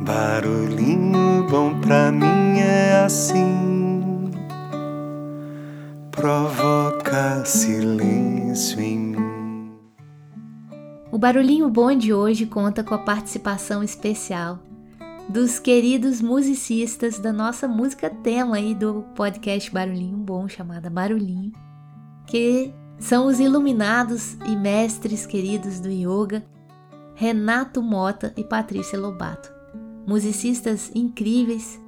Barulhinho bom pra mim é assim, provoca silêncio em mim. O Barulhinho Bom de hoje conta com a participação especial dos queridos musicistas da nossa música tema aí do podcast Barulhinho Bom, chamada Barulhinho, que são os iluminados e mestres queridos do yoga, Renato Mota e Patrícia Lobato. Musicistas incríveis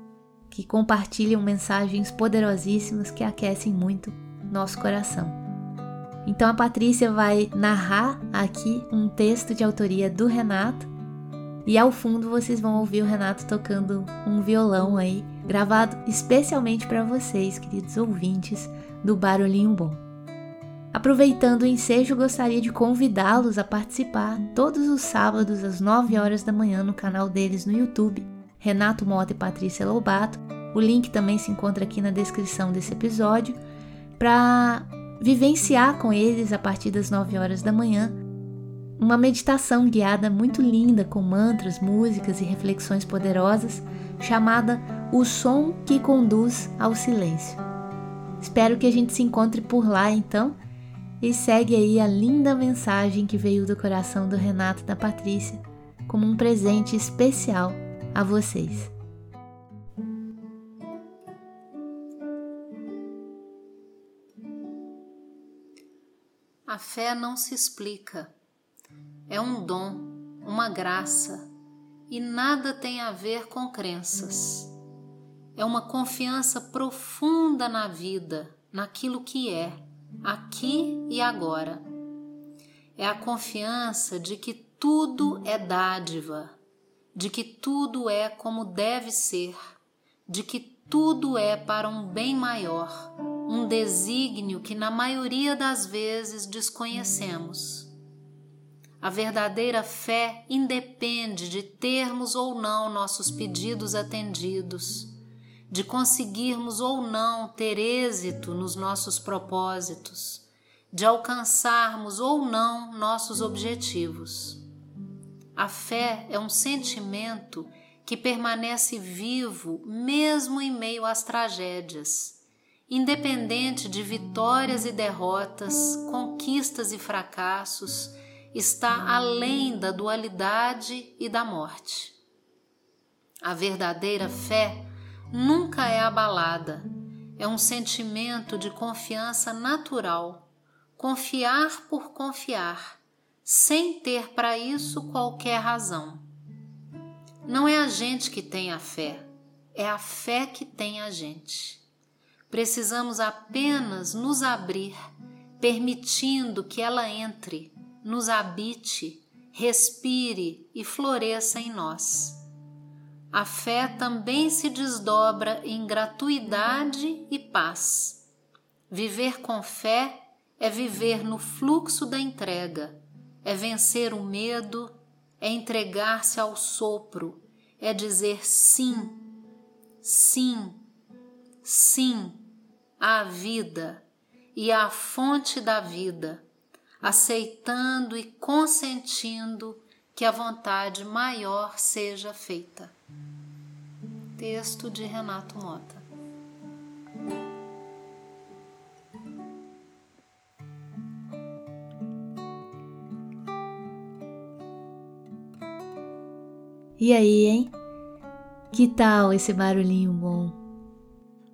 que compartilham mensagens poderosíssimas que aquecem muito nosso coração. Então a Patrícia vai narrar aqui um texto de autoria do Renato e ao fundo vocês vão ouvir o Renato tocando um violão aí, gravado especialmente para vocês, queridos ouvintes do Barulhinho Bom. Aproveitando o ensejo, gostaria de convidá-los a participar todos os sábados às 9 horas da manhã no canal deles no YouTube, Renato Mota e Patrícia Lobato. O link também se encontra aqui na descrição desse episódio, para vivenciar com eles a partir das 9 horas da manhã uma meditação guiada muito linda com mantras, músicas e reflexões poderosas, chamada O Som que Conduz ao Silêncio. Espero que a gente se encontre por lá então e segue aí a linda mensagem que veio do coração do Renato e da Patrícia como um presente especial a vocês. A fé não se explica é um dom, uma graça e nada tem a ver com crenças. É uma confiança profunda na vida, naquilo que é, aqui e agora. É a confiança de que tudo é dádiva, de que tudo é como deve ser, de que tudo é para um bem maior, um desígnio que na maioria das vezes desconhecemos. A verdadeira fé independe de termos ou não nossos pedidos atendidos, de conseguirmos ou não ter êxito nos nossos propósitos, de alcançarmos ou não nossos objetivos. A fé é um sentimento que permanece vivo mesmo em meio às tragédias, independente de vitórias e derrotas, conquistas e fracassos está além da dualidade e da morte. A verdadeira fé nunca é abalada, é um sentimento de confiança natural, confiar por confiar, sem ter para isso qualquer razão. Não é a gente que tem a fé, é a fé que tem a gente. Precisamos apenas nos abrir, permitindo que ela entre nos habite, respire e floresça em nós. A fé também se desdobra em gratuidade e paz. Viver com fé é viver no fluxo da entrega, é vencer o medo, é entregar-se ao sopro, é dizer sim, sim, sim à vida e à fonte da vida aceitando e consentindo que a vontade maior seja feita. Texto de Renato Mota. E aí, hein? Que tal esse barulhinho bom?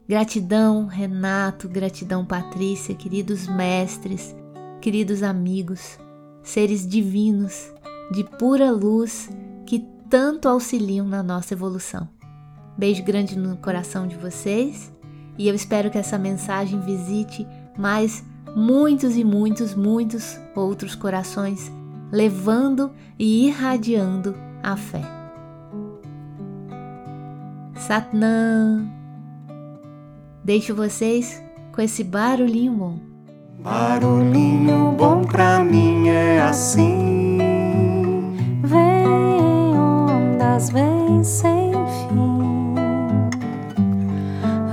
Gratidão, Renato, gratidão, Patrícia, queridos mestres queridos amigos, seres divinos, de pura luz que tanto auxiliam na nossa evolução. Beijo grande no coração de vocês e eu espero que essa mensagem visite mais muitos e muitos, muitos outros corações, levando e irradiando a fé. Satnam! Deixo vocês com esse barulhinho bom. Barulhinho bom pra mim é assim.